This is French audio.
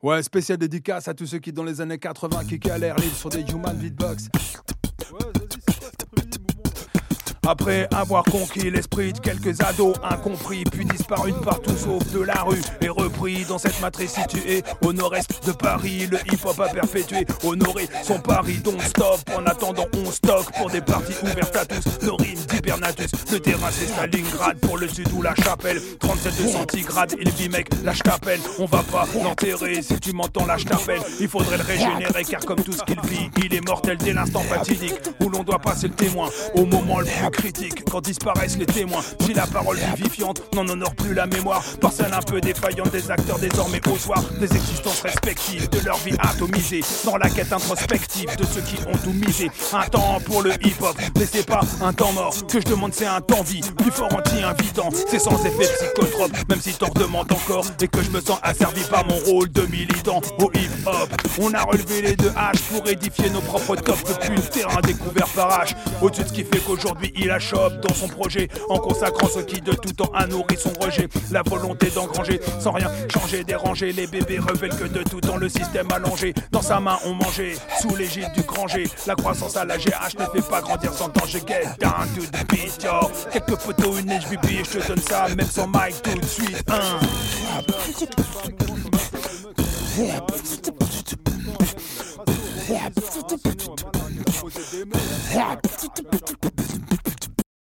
Ouais, spécial dédicace à tous ceux qui, dans les années 80, qui galèrent libre sur des human beatbox. Après avoir conquis l'esprit de quelques ados incompris, puis disparu de partout sauf de la rue, et repris dans cette matrice située au nord-est de Paris, le hip-hop a perpétué, honoré son pari, donc stop. En attendant, on stocke pour des parties ouvertes à tous. Nos rimes d'Hibernatus, le terrain c'est Stalingrad pour le sud ou la chapelle. 37 de centigrade, il vit mec, lâche t'appelle. On va pas l'enterrer si tu m'entends, lâche t'appelle. Il faudrait le régénérer car comme tout ce qu'il vit, il est mortel dès l'instant fatidique où l'on doit passer le témoin au moment le plus critique quand disparaissent les témoins. Si la parole vivifiante n'en honore plus la mémoire, parcelle un peu défaillante des acteurs désormais au soir, des existences respectives de leur vie atomisée, dans la quête introspective de ceux qui ont tout misé. Un temps pour le hip-hop, mais c'est pas un temps mort. Ce que je demande, c'est un temps vie, plus fort anti-invitant. C'est sans effet psychotrope, même si t'en demandes encore, et que je me sens asservi par mon rôle de militant au hip-hop. On a relevé les deux haches pour édifier nos propres tops depuis le terrain découvert par H. Au-dessus de ce qui fait qu'aujourd'hui il a chope dans son projet, en consacrant ce qui de tout temps a nourri son rejet. La volonté d'engranger, sans rien changer, déranger. Les bébés révèlent que de tout temps le système allongé. Dans sa main on mangeait, sous l'égide du granger. La croissance à la GH ne fait pas grandir sans danger. Get down to the beat, yo. Quelques photos, une HBB, je te donne ça, même sans mic tout de suite. Hein. i'm just a